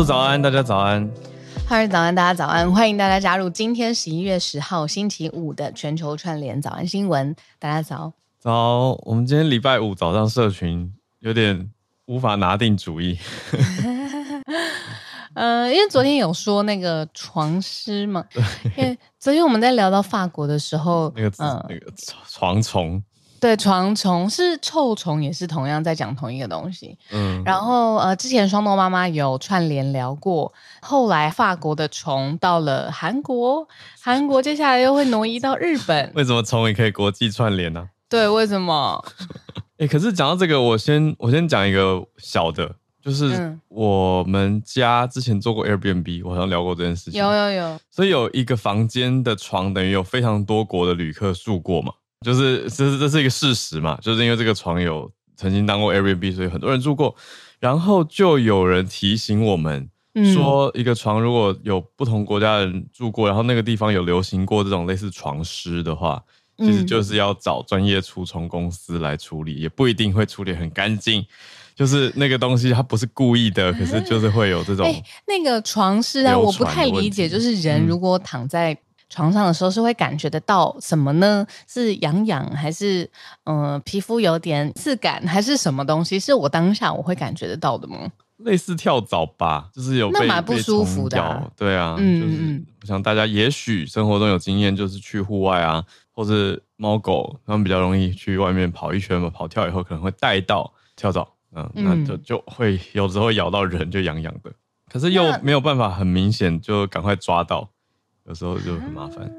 说早安，大家早安。哈喽，早安，大家早安。欢迎大家加入今天十一月十号星期五的全球串联早安新闻。大家早。早，我们今天礼拜五早上社群有点无法拿定主意。呃，因为昨天有说那个床虱嘛，因为昨天我们在聊到法国的时候，那个字、呃、那个床虫。对，床虫是臭虫，也是同样在讲同一个东西。嗯，然后呃，之前双豆妈妈有串联聊过，后来法国的虫到了韩国，韩国接下来又会挪移到日本。为什么虫也可以国际串联呢？对，为什么？哎，可是讲到这个，我先我先讲一个小的，就是我们家之前做过 Airbnb，我好像聊过这件事情。有有有。所以有一个房间的床，等于有非常多国的旅客住过嘛。就是这是这是一个事实嘛，就是因为这个床有曾经当过 Airbnb，所以很多人住过。然后就有人提醒我们说，一个床如果有不同国家的人住过，然后那个地方有流行过这种类似床虱的话，其实就是要找专业除虫公司来处理，也不一定会处理很干净。就是那个东西它不是故意的，可是就是会有这种。哎，那个床是啊，我不太理解，就是人如果躺在。床上的时候是会感觉得到什么呢？是痒痒还是嗯、呃、皮肤有点刺感还是什么东西？是我当下我会感觉得到的吗？类似跳蚤吧，就是有被那蛮不舒服的、啊。对啊，嗯、就是我想大家也许生活中有经验，就是去户外啊，或是猫狗它们比较容易去外面跑一圈嘛，跑跳以后可能会带到跳蚤，嗯，那就就会有时候咬到人就痒痒的，可是又没有办法很明显就赶快抓到。有时候就很麻烦、啊，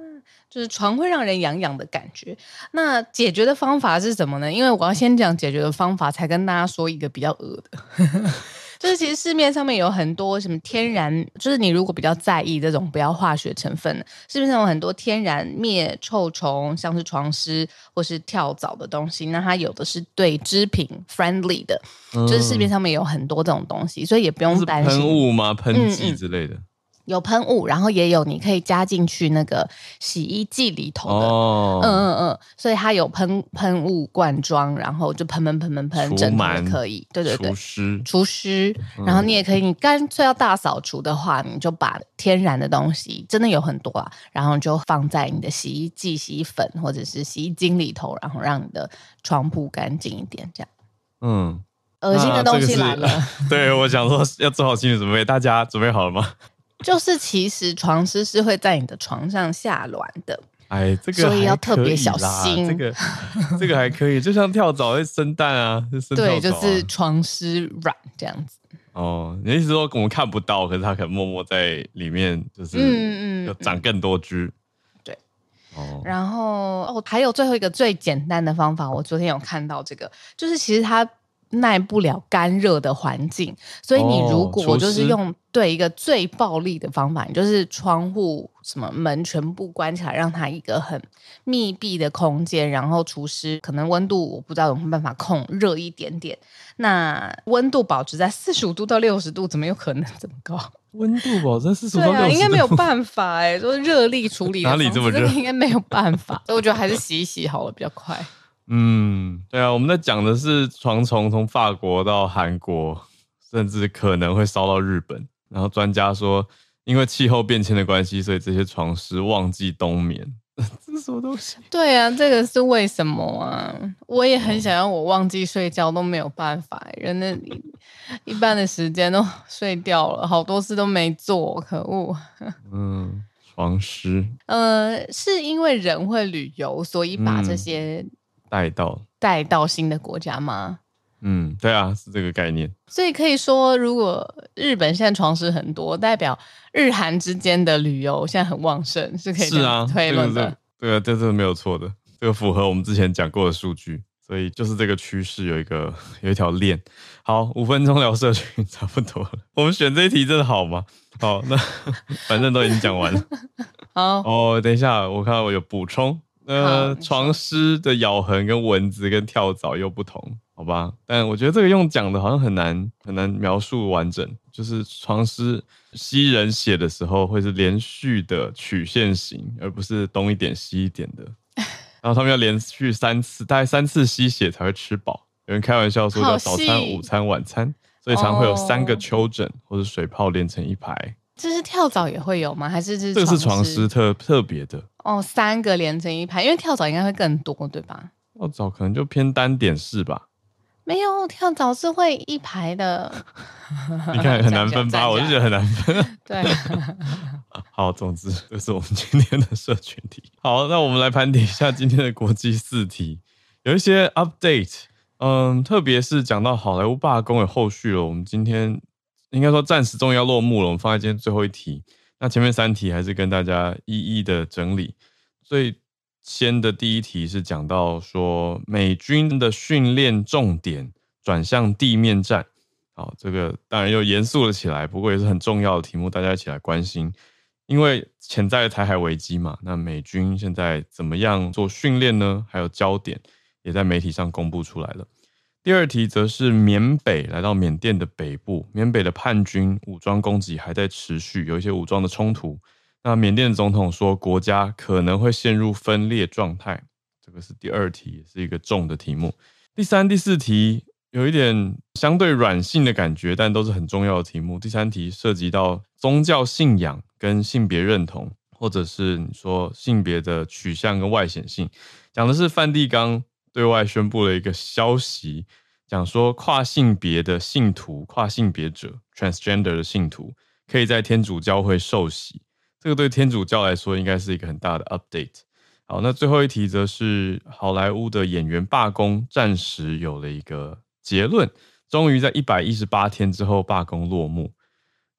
就是床会让人痒痒的感觉。那解决的方法是什么呢？因为我要先讲解决的方法，才跟大家说一个比较恶的，就是其实市面上面有很多什么天然，就是你如果比较在意这种不要化学成分的，市面上有很多天然灭臭虫，像是床虱或是跳蚤的东西。那它有的是对织品 friendly 的，嗯、就是市面上面有很多这种东西，所以也不用担心。喷雾吗？喷剂之类的。嗯嗯有喷雾，然后也有你可以加进去那个洗衣剂里头的，哦、嗯嗯嗯，所以它有喷喷雾罐装，然后就喷喷喷喷喷，整个也可以，对对对，除湿除湿，然后你也可以，你干脆要大扫除的话，你就把天然的东西，真的有很多啊，然后就放在你的洗衣剂、洗衣粉或者是洗衣精里头，然后让你的床铺干净一点，这样。嗯，恶心的东西来了，对，我想说要做好心理准备，大家准备好了吗？就是其实床虱是会在你的床上下卵的，哎，这个所以要特别小心。这个这个还可以，就像跳蚤会生蛋啊，啊对，就是床虱卵这样子。哦，你的意思说我们看不到，可是它可能默默在里面，就是嗯嗯，要长更多只。嗯嗯、对，哦，然后哦，还有最后一个最简单的方法，我昨天有看到这个，就是其实它。耐不了干热的环境，所以你如果就是用对一个最暴力的方法，你就是窗户什么门全部关起来，让它一个很密闭的空间，然后除湿，可能温度我不知道有没有办法控热一点点，那温度保持在四十五度到六十度，怎么有可能 这么高？温度保持在四十五度，应该没有办法哎，说热力处理哪里这么热，应该没有办法，所以我觉得还是洗一洗好了，比较快。嗯，对啊，我们在讲的是床虫从法国到韩国，甚至可能会烧到日本。然后专家说，因为气候变迁的关系，所以这些床虱忘记冬眠。这是什么东西？对啊，这个是为什么啊？我也很想要，我忘记睡觉都没有办法。人的一半的时间都睡掉了，好多事都没做，可恶。嗯，床虱。呃，是因为人会旅游，所以把这些、嗯。带到带到新的国家吗？嗯，对啊，是这个概念。所以可以说，如果日本现在床虱很多，代表日韩之间的旅游现在很旺盛，是可以是啊推论的。对啊这是没有错的，这个符合我们之前讲过的数据，所以就是这个趋势有一个 有一条链。好，五分钟聊社群差不多了。我们选这一题真的好吗？好，那 反正都已经讲完了。好哦，等一下，我看到我有补充。呃，床虱的咬痕跟蚊子跟跳蚤又不同，好吧？但我觉得这个用讲的好像很难很难描述完整。就是床虱吸人血的时候会是连续的曲线型，而不是东一点西一点的。然后他们要连续三次，大概三次吸血才会吃饱。有人开玩笑说叫早餐、午餐、晚餐。所以常会有三个丘疹或者水泡连成一排。这是跳蚤也会有吗？还是这是这个是床虱特特别的？哦，三个连成一排，因为跳蚤应该会更多，对吧？跳蚤可能就偏单点式吧。没有，跳蚤是会一排的。你看很难分吧？我就觉得很难分。对。好，总之这是我们今天的社群题。好，那我们来盘点一下今天的国际四题，有一些 update。嗯，特别是讲到好莱坞罢工有后续了，我们今天应该说暂时终于要落幕了。我们放在今天最后一题，那前面三题还是跟大家一一的整理。最先的第一题是讲到说美军的训练重点转向地面战，好，这个当然又严肃了起来，不过也是很重要的题目，大家一起来关心。因为潜在的台海危机嘛，那美军现在怎么样做训练呢？还有焦点。也在媒体上公布出来了。第二题则是缅北来到缅甸的北部，缅北的叛军武装攻击还在持续，有一些武装的冲突。那缅甸的总统说，国家可能会陷入分裂状态。这个是第二题，是一个重的题目。第三、第四题有一点相对软性的感觉，但都是很重要的题目。第三题涉及到宗教信仰跟性别认同，或者是你说性别的取向跟外显性，讲的是梵蒂冈。对外宣布了一个消息，讲说跨性别的信徒、跨性别者 （transgender） 的信徒可以在天主教会受洗。这个对天主教来说应该是一个很大的 update。好，那最后一题则是好莱坞的演员罢工暂时有了一个结论，终于在一百一十八天之后罢工落幕。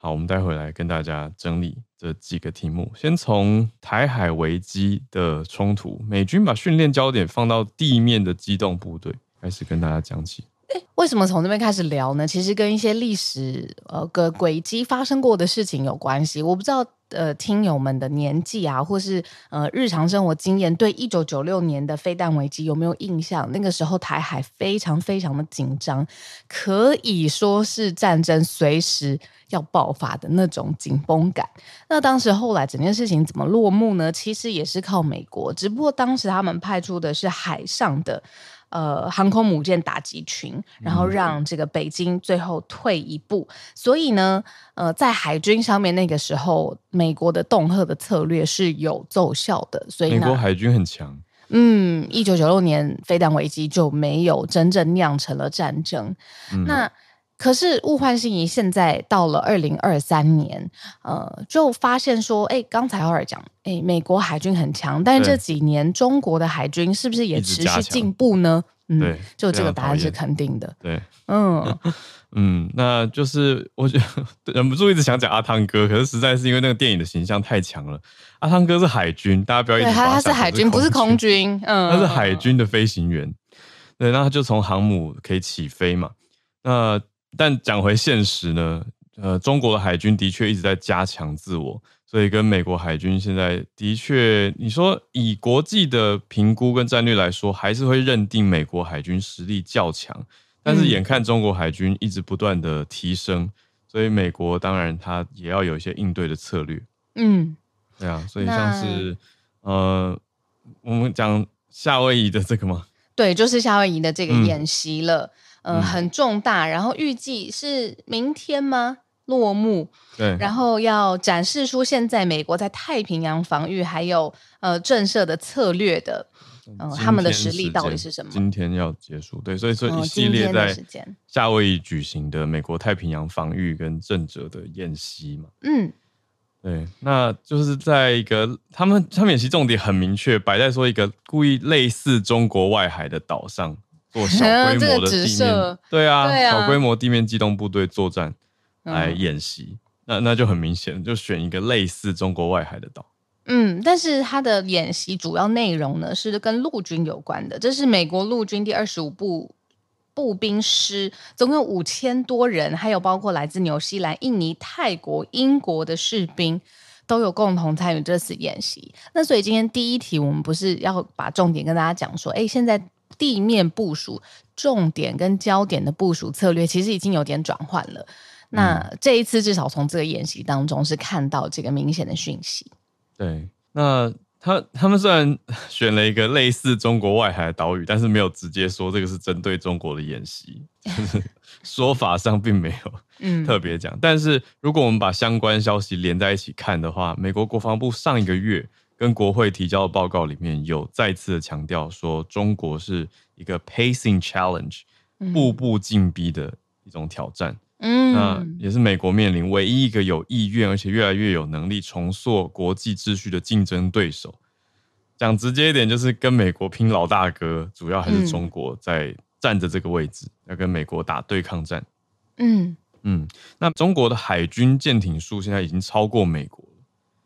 好，我们待会来跟大家整理这几个题目。先从台海危机的冲突，美军把训练焦点放到地面的机动部队，开始跟大家讲起。为什么从这边开始聊呢？其实跟一些历史呃个轨迹发生过的事情有关系。我不知道。呃，听友们的年纪啊，或是呃日常生活经验，对一九九六年的飞弹危机有没有印象？那个时候台海非常非常的紧张，可以说是战争随时要爆发的那种紧绷感。那当时后来整件事情怎么落幕呢？其实也是靠美国，只不过当时他们派出的是海上的。呃，航空母舰打击群，然后让这个北京最后退一步。嗯、所以呢，呃，在海军上面那个时候，美国的恫吓的策略是有奏效的。所以呢，美国海军很强。嗯，一九九六年飞弹危机就没有真正酿成了战争。嗯、那。可是物换星移，现在到了二零二三年，呃，就发现说，哎，刚才奥尔讲，哎，美国海军很强，但是这几年中国的海军是不是也持续进步呢？嗯，对，就这个答案是肯定的。对，嗯 嗯，那就是我觉得忍不住一直想讲阿汤哥，可是实在是因为那个电影的形象太强了。阿汤哥是海军，大家不要一直把他，他是海军，不是空军，嗯，他是海军的飞行员。对，那他就从航母可以起飞嘛，那。但讲回现实呢，呃，中国的海军的确一直在加强自我，所以跟美国海军现在的确，你说以国际的评估跟战略来说，还是会认定美国海军实力较强。但是眼看中国海军一直不断的提升，所以美国当然它也要有一些应对的策略。嗯，对啊，所以像是呃，我们讲夏威夷的这个吗？对，就是夏威夷的这个演习了。嗯呃、嗯，很重大，然后预计是明天吗？落幕。对，然后要展示出现在美国在太平洋防御还有呃震慑的策略的，呃，他们的实力到底是什么？今天要结束，对，所以说一系列在夏威夷举行的美国太平洋防御跟震慑的演习嘛。嗯，对，那就是在一个他们他们演习重点很明确，摆在说一个故意类似中国外海的岛上。做小规 模的地面，嗯、对啊，小规模地面机动部队作战来演习，嗯、那那就很明显，就选一个类似中国外海的岛。嗯，但是它的演习主要内容呢是跟陆军有关的，这是美国陆军第二十五步步兵师，总共五千多人，还有包括来自纽西兰、印尼、泰国、英国的士兵都有共同参与这次演习。那所以今天第一题，我们不是要把重点跟大家讲说，哎，现在。地面部署重点跟焦点的部署策略，其实已经有点转换了。那这一次至少从这个演习当中是看到这个明显的讯息。对，那他他们虽然选了一个类似中国外海的岛屿，但是没有直接说这个是针对中国的演习。说法上并没有特别讲。嗯、但是如果我们把相关消息连在一起看的话，美国国防部上一个月跟国会提交的报告里面有再次的强调说，中国是一个 pacing challenge，步步进逼的一种挑战。嗯，那也是美国面临唯一一个有意愿而且越来越有能力重塑国际秩序的竞争对手。讲直接一点，就是跟美国拼老大哥，主要还是中国在站着这个位置，要跟美国打对抗战。嗯嗯，那中国的海军舰艇数现在已经超过美国了。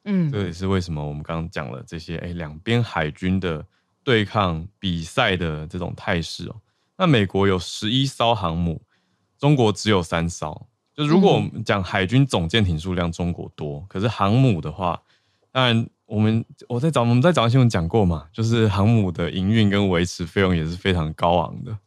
嗯，这也是为什么我们刚刚讲了这些，哎，两边海军的对抗比赛的这种态势哦。那美国有十一艘航母。中国只有三艘，就如果我们讲海军总舰艇数量，中国多，可是航母的话，当然我们我在早我们在早上新闻讲过嘛，就是航母的营运跟维持费用也是非常高昂的，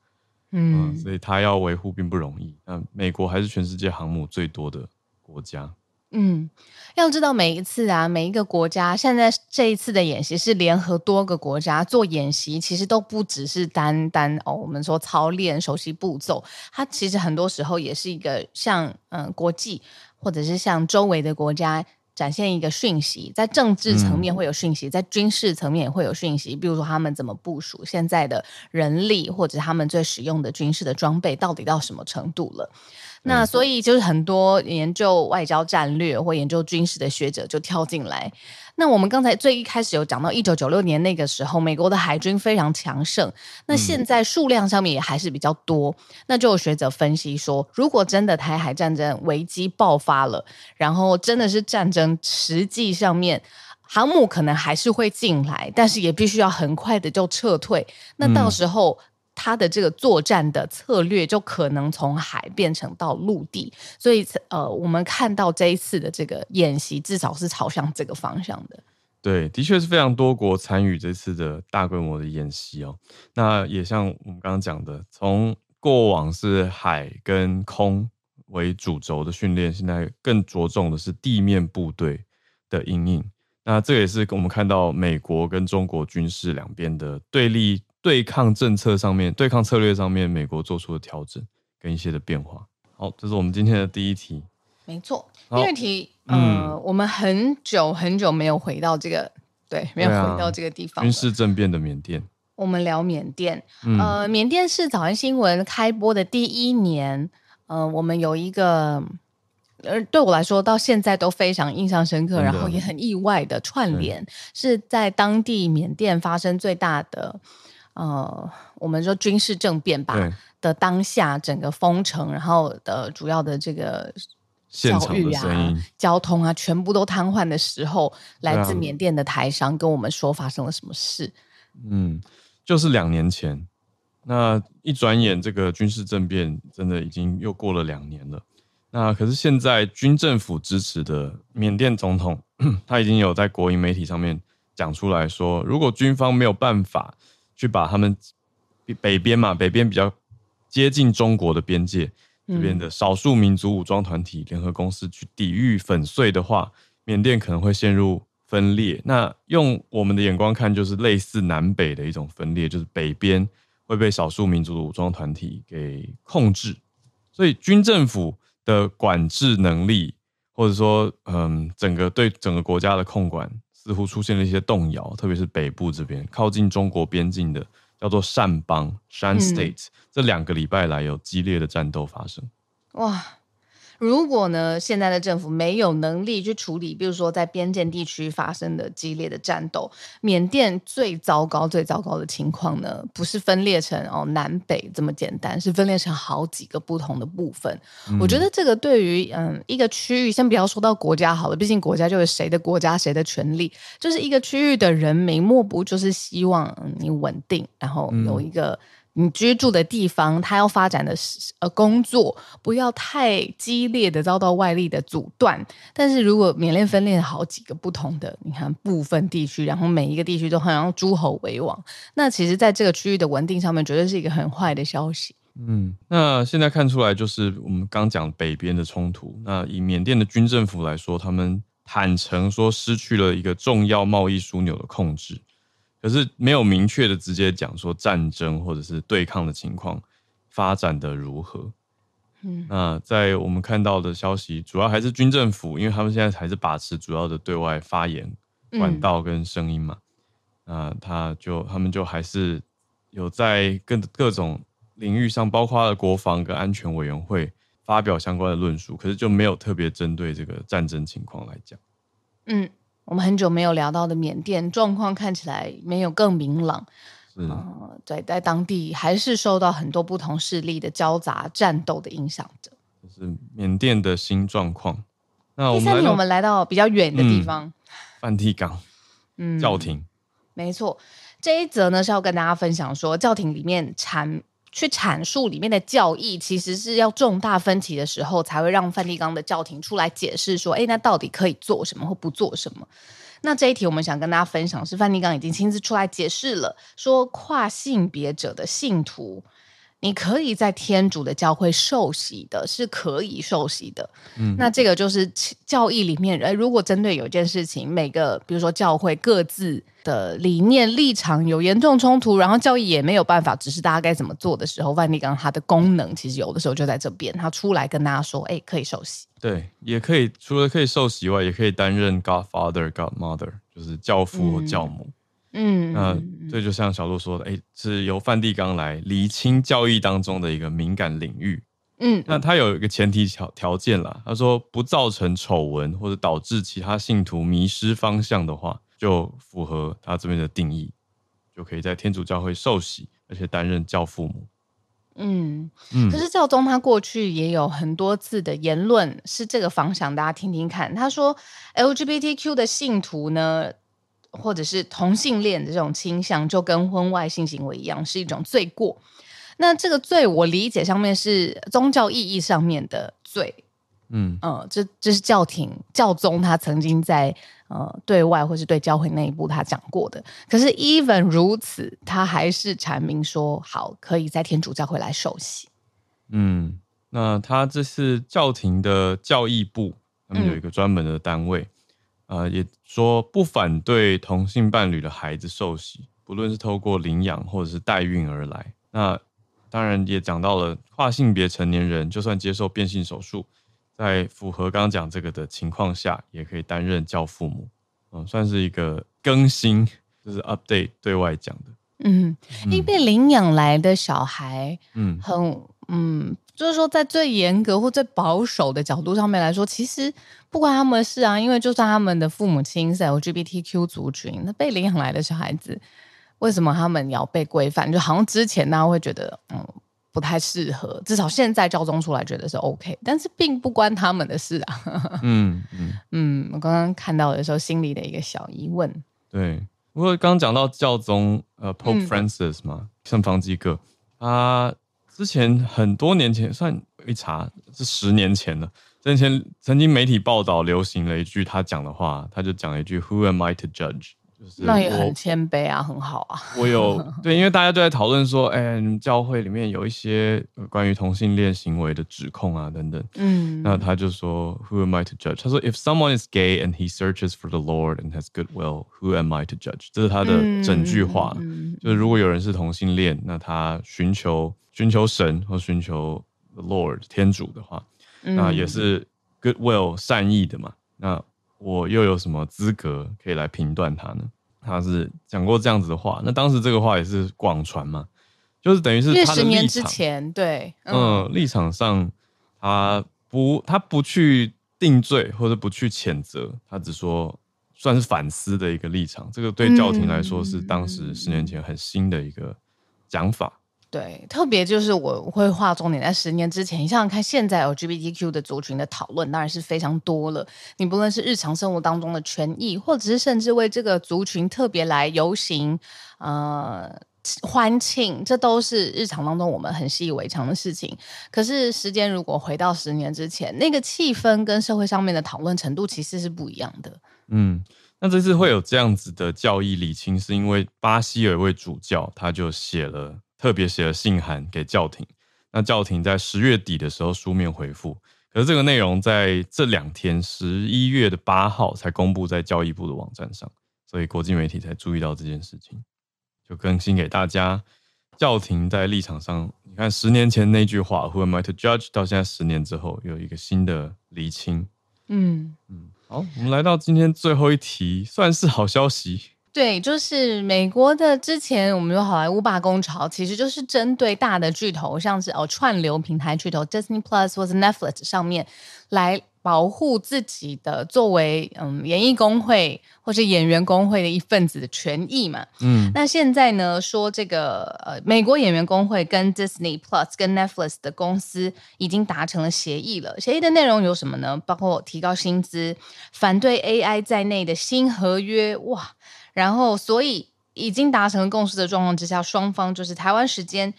嗯，嗯，所以它要维护并不容易。那美国还是全世界航母最多的国家。嗯，要知道每一次啊，每一个国家现在这一次的演习是联合多个国家做演习，其实都不只是单单哦，我们说操练、熟悉步骤，它其实很多时候也是一个像嗯国际或者是像周围的国家展现一个讯息，在政治层面会有讯息，在军事层面也会有讯息，比如说他们怎么部署现在的人力，或者他们最使用的军事的装备到底到什么程度了。那所以就是很多研究外交战略或研究军事的学者就跳进来。那我们刚才最一开始有讲到，一九九六年那个时候，美国的海军非常强盛。那现在数量上面也还是比较多。那就有学者分析说，如果真的台海战争危机爆发了，然后真的是战争，实际上面航母可能还是会进来，但是也必须要很快的就撤退。那到时候。他的这个作战的策略就可能从海变成到陆地，所以呃，我们看到这一次的这个演习，至少是朝向这个方向的。对，的确是非常多国参与这次的大规模的演习哦。那也像我们刚刚讲的，从过往是海跟空为主轴的训练，现在更着重的是地面部队的因应。那这也是我们看到美国跟中国军事两边的对立。对抗政策上面，对抗策略上面，美国做出的调整跟一些的变化。好，这是我们今天的第一题。没错，第二题，嗯、呃，我们很久很久没有回到这个，对，没有回到这个地方。军事政变的缅甸，我们聊缅甸。呃，缅甸是早安新闻开播的第一年，呃，我们有一个。而对我来说，到现在都非常印象深刻，然后也很意外的串联，是在当地缅甸发生最大的，呃，我们说军事政变吧的当下，整个封城，然后的主要的这个教育啊、交通啊，全部都瘫痪的时候，来自缅甸的台商跟我们说发生了什么事。嗯，就是两年前，那一转眼，这个军事政变真的已经又过了两年了。那可是现在军政府支持的缅甸总统，他已经有在国营媒体上面讲出来说，如果军方没有办法去把他们北边嘛，北边比较接近中国的边界这边的少数民族武装团体联合公司去抵御粉碎的话，缅甸可能会陷入分裂。那用我们的眼光看，就是类似南北的一种分裂，就是北边会被少数民族的武装团体给控制，所以军政府。的管制能力，或者说，嗯，整个对整个国家的控管似乎出现了一些动摇，特别是北部这边靠近中国边境的叫做善邦 （Shan State），嗯，这两个礼拜来有激烈的战斗发生。哇！如果呢，现在的政府没有能力去处理，比如说在边境地区发生的激烈的战斗，缅甸最糟糕、最糟糕的情况呢，不是分裂成哦南北这么简单，是分裂成好几个不同的部分。嗯、我觉得这个对于嗯一个区域，先不要说到国家好了，毕竟国家就是谁的国家谁的权利，就是一个区域的人民，莫不就是希望你稳定，然后有一个。嗯你居住的地方，他要发展的呃工作，不要太激烈的遭到外力的阻断。但是如果缅甸分裂好几个不同的，你看部分地区，然后每一个地区都好像诸侯为王，那其实在这个区域的稳定上面，绝对是一个很坏的消息。嗯，那现在看出来就是我们刚讲北边的冲突。那以缅甸的军政府来说，他们坦诚说失去了一个重要贸易枢纽的控制。可是没有明确的直接讲说战争或者是对抗的情况发展的如何，嗯，那在我们看到的消息，主要还是军政府，因为他们现在还是把持主要的对外发言管道跟声音嘛。那、嗯、他就他们就还是有在各各种领域上，包括了国防跟安全委员会发表相关的论述，可是就没有特别针对这个战争情况来讲。嗯，我们很久没有聊到的缅甸状况看起来没有更明朗。嗯、呃，对，在当地还是受到很多不同势力的交杂战斗的影响着。就是缅甸的新状况。那我们第三天，我们来到比较远的地方，梵蒂冈，嗯，教廷。没错，这一则呢是要跟大家分享说，教廷里面阐去阐述里面的教义，其实是要重大分歧的时候，才会让梵蒂冈的教廷出来解释说，哎，那到底可以做什么或不做什么。那这一题我们想跟大家分享是，梵蒂冈已经亲自出来解释了，说跨性别者的信徒，你可以在天主的教会受洗的，是可以受洗的。嗯，那这个就是教义里面，哎，如果针对有一件事情，每个比如说教会各自的理念立场有严重冲突，然后教义也没有办法指示大家该怎么做的时候，梵蒂冈它的功能其实有的时候就在这边，他出来跟大家说，哎，可以受洗。对，也可以除了可以受洗以外，也可以担任 Godfather、Godmother，就是教父或教母。嗯，那这就像小鹿说的，哎，是由梵蒂冈来厘清教义当中的一个敏感领域。嗯，那他有一个前提条条件啦，他说不造成丑闻或者导致其他信徒迷失方向的话，就符合他这边的定义，就可以在天主教会受洗，而且担任教父母。嗯，可是教宗他过去也有很多次的言论是这个方向，大家听听看。他说，LGBTQ 的信徒呢，或者是同性恋的这种倾向，就跟婚外性行为一样，是一种罪过。那这个罪，我理解上面是宗教意义上面的罪。嗯呃，这这是教廷教宗他曾经在呃对外或是对教会内部他讲过的。可是 even 如此，他还是阐明说好可以在天主教会来受洗。嗯，那他这是教廷的教义部，他们有一个专门的单位，嗯、呃，也说不反对同性伴侣的孩子受洗，不论是透过领养或者是代孕而来。那当然也讲到了跨性别成年人，就算接受变性手术。在符合刚刚讲这个的情况下，也可以担任教父母，嗯，算是一个更新，就是 update 对外讲的。嗯，因为被领养来的小孩，嗯，很，嗯，就是说在最严格或最保守的角度上面来说，其实不关他们的事啊，因为就算他们的父母亲是 LGBTQ 族群，那被领养来的小孩子，为什么他们要被规范？就好像之前大家会觉得，嗯。不太适合，至少现在教宗出来觉得是 OK，但是并不关他们的事啊。嗯嗯 嗯，我刚刚看到的时候，心里的一个小疑问。对，不过刚刚讲到教宗呃 Pope Francis 嘛，圣方济各，他之前很多年前算一查是十年前了，之前曾经媒体报道流行了一句他讲的话，他就讲了一句 Who am I to judge？就是、那也很谦卑啊，很好啊。我有对，因为大家都在讨论说，哎、欸，你们教会里面有一些关于同性恋行为的指控啊，等等。嗯，那他就说，Who am I to judge？他说，If someone is gay and he searches for the Lord and has good will, who am I to judge？这是他的整句话。嗯、就是如果有人是同性恋，那他寻求寻求神或寻求 the Lord 天主的话，嗯、那也是 good will 善意的嘛。那我又有什么资格可以来评断他呢？他是讲过这样子的话，那当时这个话也是广传嘛，就是等于是他的之前，对，嗯，呃、立场上他不他不去定罪或者不去谴责，他只说算是反思的一个立场。这个对教廷来说是当时十年前很新的一个讲法。对，特别就是我会画重点在十年之前。你想想看，现在 LGBTQ 的族群的讨论当然是非常多了。你不论是日常生活当中的权益，或者是甚至为这个族群特别来游行、呃欢庆，这都是日常当中我们很习以为常的事情。可是时间如果回到十年之前，那个气氛跟社会上面的讨论程度其实是不一样的。嗯，那这次会有这样子的教义理清，是因为巴西有一位主教，他就写了。特别写了信函给教廷，那教廷在十月底的时候书面回复，可是这个内容在这两天十一月的八号才公布在教育部的网站上，所以国际媒体才注意到这件事情，就更新给大家。教廷在立场上，你看十年前那句话 “Who am I to judge”，到现在十年之后有一个新的厘清。嗯嗯，好，我们来到今天最后一题，算是好消息。对，就是美国的之前我们有好莱坞罢工潮，其实就是针对大的巨头，像是哦串流平台巨头 Disney Plus 或者 Netflix 上面来保护自己的作为嗯演艺工会或是演员工会的一份子的权益嘛。嗯，那现在呢说这个呃美国演员工会跟 Disney Plus 跟 Netflix 的公司已经达成了协议了，协议的内容有什么呢？包括提高薪资、反对 AI 在内的新合约，哇！然后，所以已经达成共识的状况之下，双方就是台湾时间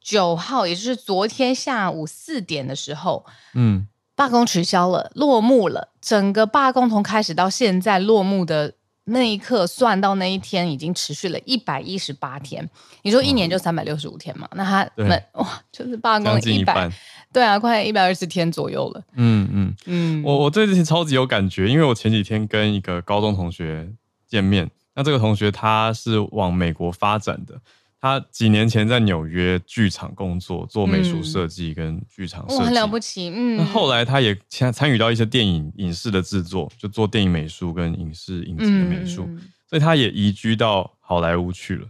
九号，也就是昨天下午四点的时候，嗯，罢工取消了，落幕了。整个罢工从开始到现在落幕的那一刻，算到那一天，已经持续了一百一十八天。你说一年就三百六十五天嘛？那他们哇，就是罢工一百，对啊，快一百二十天左右了。嗯嗯嗯，我我对这些超级有感觉，因为我前几天跟一个高中同学见面。那这个同学他是往美国发展的，他几年前在纽约剧场工作，做美术设计跟剧场设计，嗯，很了不起。嗯，那后来他也参参与到一些电影影视的制作，就做电影美术跟影视影集的美术，嗯，所以他也移居到好莱坞去了。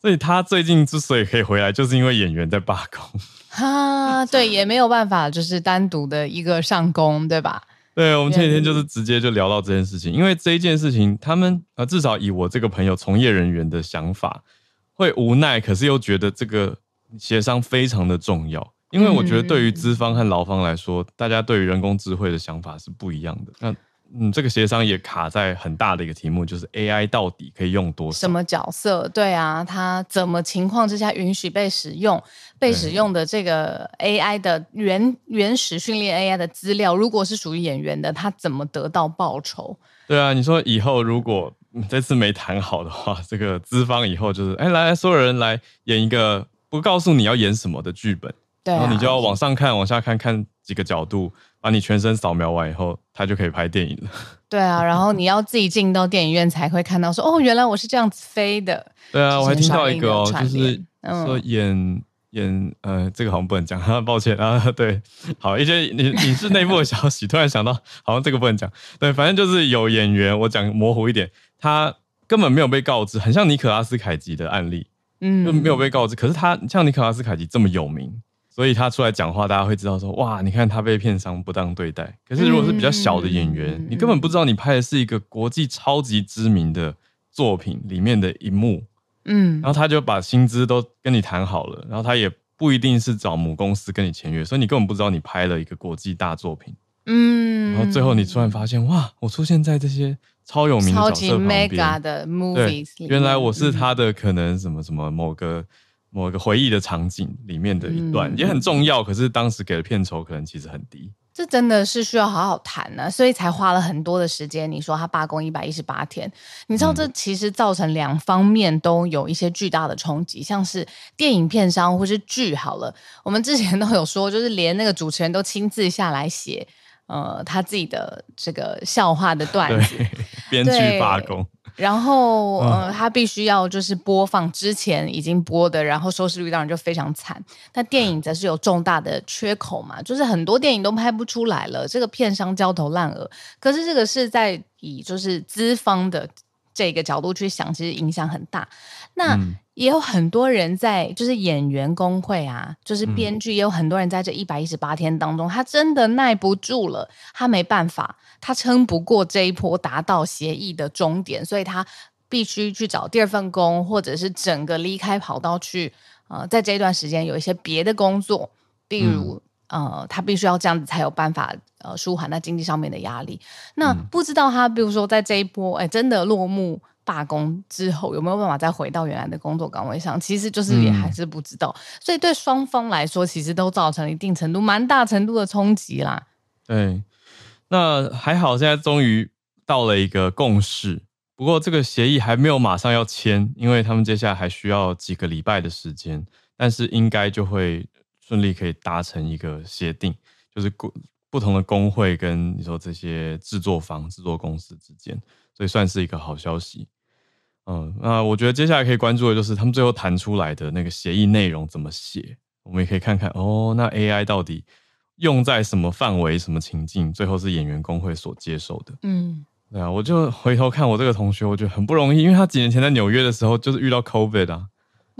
所以他最近之所以可以回来，就是因为演员在罢工。哈，对，也没有办法，就是单独的一个上工，对吧？对，我们前几天就是直接就聊到这件事情，因为这一件事情，他们啊至少以我这个朋友从业人员的想法，会无奈，可是又觉得这个协商非常的重要，因为我觉得对于资方和劳方来说，大家对于人工智慧的想法是不一样的。那嗯，这个协商也卡在很大的一个题目，就是 AI 到底可以用多少？什么角色？对啊，它怎么情况之下允许被使用？被使用的这个 AI 的原原始训练 AI 的资料，如果是属于演员的，他怎么得到报酬？对啊，你说以后如果这次没谈好的话，这个资方以后就是，哎，来，所有人来演一个不告诉你要演什么的剧本，对啊，然后你就要往上看，往下看看几个角度。把你全身扫描完以后，他就可以拍电影了。对啊，然后你要自己进到电影院才会看到说，哦，原来我是这样子飞的。对啊，我还听到一个哦，就是说演、嗯、演呃，这个好像不能讲，抱歉啊。对，好一些影影视内部的消息，突然想到好像这个不能讲。对，反正就是有演员，我讲模糊一点，他根本没有被告知，很像尼可拉斯凯奇的案例，嗯，就没有被告知。可是他像尼可拉斯凯奇这么有名。所以他出来讲话，大家会知道说，哇，你看他被片商不当对待。可是如果是比较小的演员，嗯、你根本不知道你拍的是一个国际超级知名的作品里面的一幕，嗯，然后他就把薪资都跟你谈好了，然后他也不一定是找母公司跟你签约，所以你根本不知道你拍了一个国际大作品，嗯，然后最后你突然发现，哇，我出现在这些超有名的角色旁边，对，原来我是他的可能什么什么某个。某一个回忆的场景里面的一段、嗯、也很重要，可是当时给的片酬可能其实很低。这真的是需要好好谈呢、啊，所以才花了很多的时间。你说他罢工一百一十八天，你知道这其实造成两方面都有一些巨大的冲击，像是电影片商或是剧好了，我们之前都有说，就是连那个主持人都亲自下来写，呃，他自己的这个笑话的段子，编剧罢工。然后，呃，他必须要就是播放之前已经播的，然后收视率当然就非常惨。那电影则是有重大的缺口嘛，就是很多电影都拍不出来了，这个片商焦头烂额。可是这个是在以就是资方的这个角度去想，其实影响很大。那也有很多人在，就是演员工会啊，就是编剧，也有很多人在这一百一十八天当中，他真的耐不住了，他没办法。他撑不过这一波达到协议的终点，所以他必须去找第二份工，或者是整个离开跑道去。呃，在这一段时间有一些别的工作，例如、嗯、呃，他必须要这样子才有办法呃舒缓那经济上面的压力。那不知道他，比如说在这一波哎真的落幕罢工之后，有没有办法再回到原来的工作岗位上？其实就是也还是不知道。嗯、所以对双方来说，其实都造成了一定程度蛮大程度的冲击啦。对。那还好，现在终于到了一个共识。不过这个协议还没有马上要签，因为他们接下来还需要几个礼拜的时间。但是应该就会顺利可以达成一个协定，就是不不同的工会跟你说这些制作方、制作公司之间，所以算是一个好消息。嗯，那我觉得接下来可以关注的就是他们最后谈出来的那个协议内容怎么写。我们也可以看看哦，那 AI 到底用在什么范围、什么情境，最后是演员工会所接受的。嗯，对啊，我就回头看我这个同学，我觉得很不容易，因为他几年前在纽约的时候就是遇到 COVID 啊，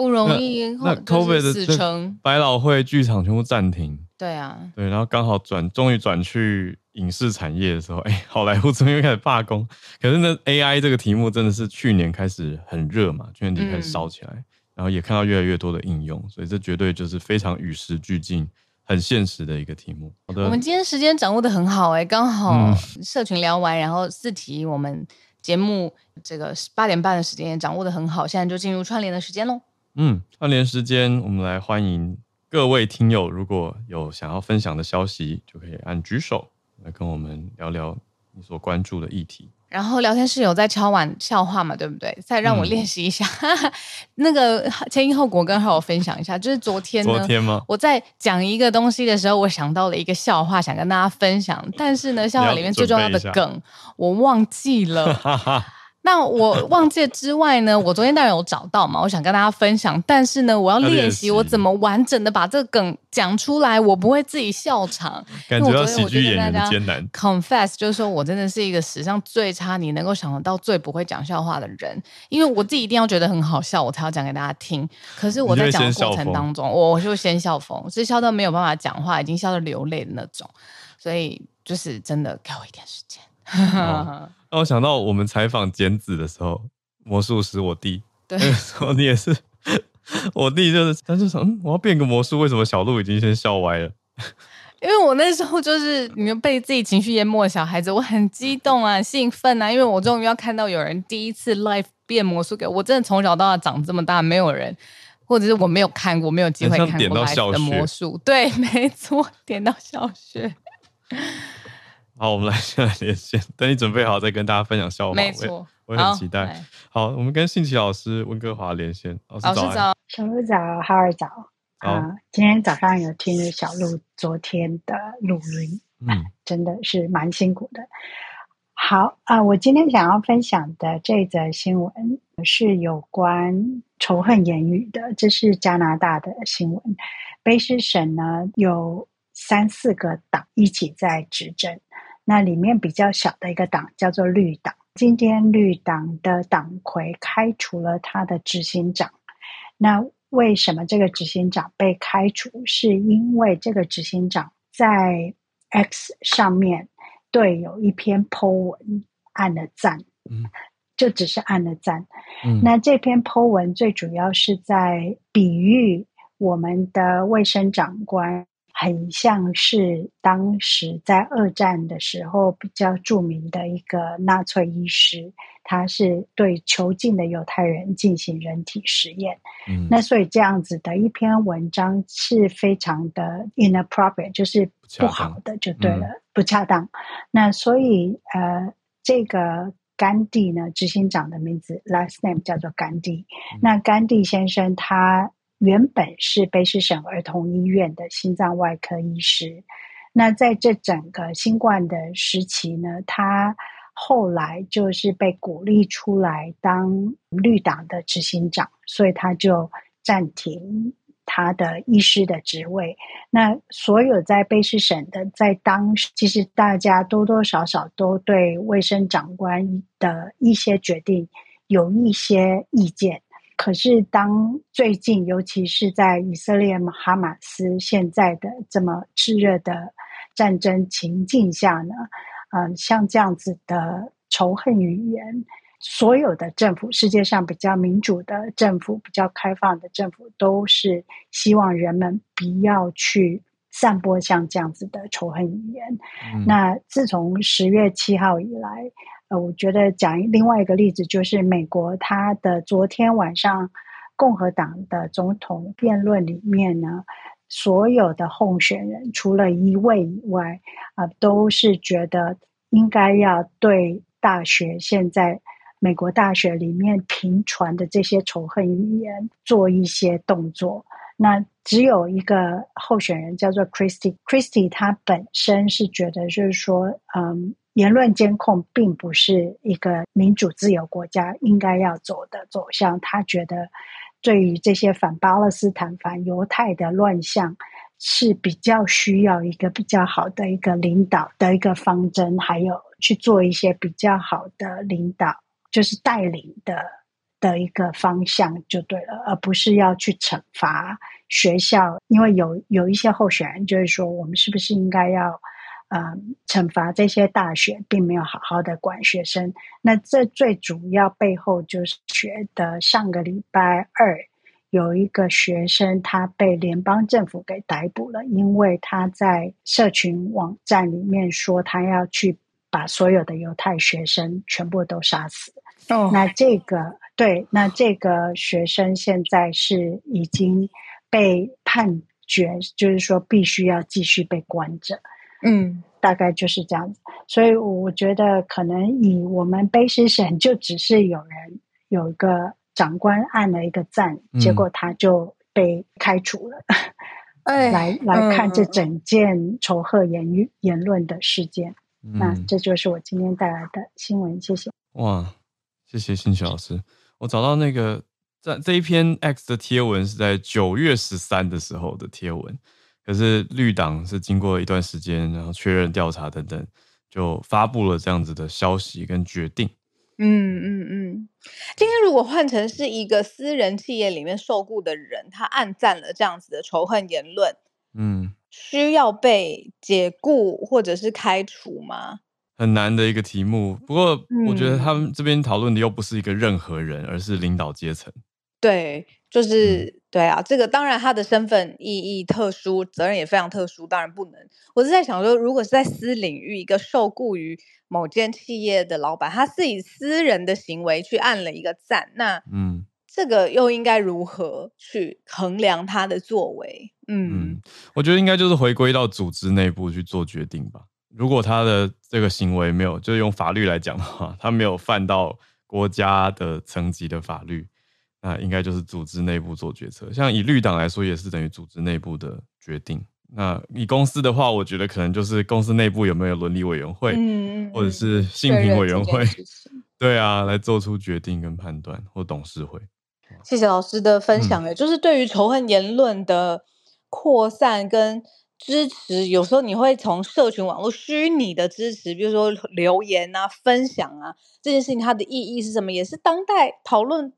不容易。那，那 COVID 的死城，百老汇剧场全部暂停。对啊，对，然后刚好转，终于转去影视产业的时候，哎，好莱坞终于开始罢工。可是呢，AI 这个题目真的是去年开始很热嘛，去年底开始烧起来，嗯、然后也看到越来越多的应用，所以这绝对就是非常与时俱进、很现实的一个题目。好的，我们今天时间掌握的很好，哎，刚好社群聊完，嗯、然后四题我们节目这个八点半的时间也掌握的很好，现在就进入串联的时间喽。嗯，串联时间，我们来欢迎。各位听友，如果有想要分享的消息，就可以按举手来跟我们聊聊你所关注的议题。然后聊天室有在敲碗笑话嘛？对不对？再让我练习一下，嗯、那个前因后果，跟好友分享一下。就是昨天呢，昨天吗？我在讲一个东西的时候，我想到了一个笑话，想跟大家分享。但是呢，笑话里面最重要的梗我忘记了。那我 忘记之外呢，我昨天当然有找到嘛，我想跟大家分享。但是呢，我要练习我怎么完整的把这个梗讲出来，我不会自己笑场。感觉到喜剧演员的艰难。Confess 就是说我真的是一个史上最差，你能够想得到最不会讲笑话的人。因为我自己一定要觉得很好笑，我才要讲给大家听。可是我在讲的过程当中，我我就先笑疯，是笑到没有办法讲话，已经笑到流泪的那种。所以就是真的给我一点时间。哦 让我想到我们采访剪纸的时候，魔术师我弟，对，说你也是，我弟就是，他就说，嗯，我要变个魔术，为什么小鹿已经先笑歪了？因为我那时候就是你们被自己情绪淹没的小孩子，我很激动啊，兴奋啊，因为我终于要看到有人第一次 live 变魔术给我，我真的从小到大长这么大，没有人，或者是我没有看过，没有机会看过 live 的魔术，对，没错，点到笑穴。好，我们来先来连线，等你准备好再跟大家分享笑话。没错，我也很期待。好，我们跟信奇老师温哥华连线。老师早，小鹿早，哈尔早。啊、呃，今天早上有听小鹿昨天的录音，嗯，真的是蛮辛苦的。好啊、呃，我今天想要分享的这则新闻是有关仇恨言语的，这是加拿大的新闻。卑诗省呢有三四个党一起在执政。那里面比较小的一个党叫做绿党，今天绿党的党魁开除了他的执行长。那为什么这个执行长被开除？是因为这个执行长在 X 上面对有一篇 po 文按了赞，嗯，就只是按了赞。嗯，那这篇 po 文最主要是在比喻我们的卫生长官。很像是当时在二战的时候比较著名的一个纳粹医师，他是对囚禁的犹太人进行人体实验。嗯，那所以这样子的一篇文章是非常的 inappropriate，就是不好的，就对了，不恰当。那所以呃，这个甘地呢，执行长的名字 last name 叫做甘地。嗯，那甘地先生他。原本是卑诗省儿童医院的心脏外科医师，那在这整个新冠的时期呢，他后来就是被鼓励出来当绿党的执行长，所以他就暂停他的医师的职位。那所有在卑诗省的，在当时，其实大家多多少少都对卫生长官的一些决定有一些意见。可是，当最近，尤其是在以色列哈马斯现在的这么炽热的战争情境下呢，嗯、像这样子的仇恨语言，所有的政府，世界上比较民主的政府、比较开放的政府，都是希望人们不要去散播像这样子的仇恨语言。嗯、那自从十月七号以来。呃，我觉得讲另外一个例子，就是美国它的昨天晚上共和党的总统辩论里面呢，所有的候选人除了一位以外，啊、呃，都是觉得应该要对大学现在美国大学里面频传的这些仇恨语言做一些动作。那只有一个候选人叫做 Christie，Christie 他本身是觉得就是说，嗯。言论监控并不是一个民主自由国家应该要走的走向。他觉得对于这些反巴勒斯坦、反犹太的乱象，是比较需要一个比较好的一个领导的一个方针，还有去做一些比较好的领导，就是带领的的一个方向就对了，而不是要去惩罚学校，因为有有一些候选人就是说，我们是不是应该要。嗯，惩罚这些大学并没有好好的管学生。那这最主要背后就是觉得上个礼拜二有一个学生他被联邦政府给逮捕了，因为他在社群网站里面说他要去把所有的犹太学生全部都杀死。哦，那这个对，那这个学生现在是已经被判决，就是说必须要继续被关着。嗯，大概就是这样子，所以我觉得可能以我们卑诗省，就只是有人有一个长官按了一个赞，嗯、结果他就被开除了。哎，来来看这整件仇恨言语言论的事件，嗯、那这就是我今天带来的新闻。谢谢。哇，谢谢欣琪老师。我找到那个在这一篇 X 的贴文是在九月十三的时候的贴文。可是绿党是经过一段时间，然后确认调查等等，就发布了这样子的消息跟决定。嗯嗯嗯。今天如果换成是一个私人企业里面受雇的人，他暗赞了这样子的仇恨言论，嗯，需要被解雇或者是开除吗？很难的一个题目。不过我觉得他们这边讨论的又不是一个任何人，而是领导阶层。对，就是、嗯、对啊，这个当然他的身份意义特殊，责任也非常特殊，当然不能。我是在想说，如果是在私领域，一个受雇于某间企业的老板，他是以私人的行为去按了一个赞，那嗯，这个又应该如何去衡量他的作为？嗯，嗯，我觉得应该就是回归到组织内部去做决定吧。如果他的这个行为没有，就是用法律来讲的话，他没有犯到国家的层级的法律。那应该就是组织内部做决策，像以绿党来说，也是等于组织内部的决定。那以公司的话，我觉得可能就是公司内部有没有伦理委员会，嗯，或者是性平委员会，对啊，来做出决定跟判断，或董事会。谢谢老师的分享，诶、嗯，就是对于仇恨言论的扩散跟支持，有时候你会从社群网络虚拟的支持，比如说留言啊、分享啊，这件事情它的意义是什么？也是当代讨论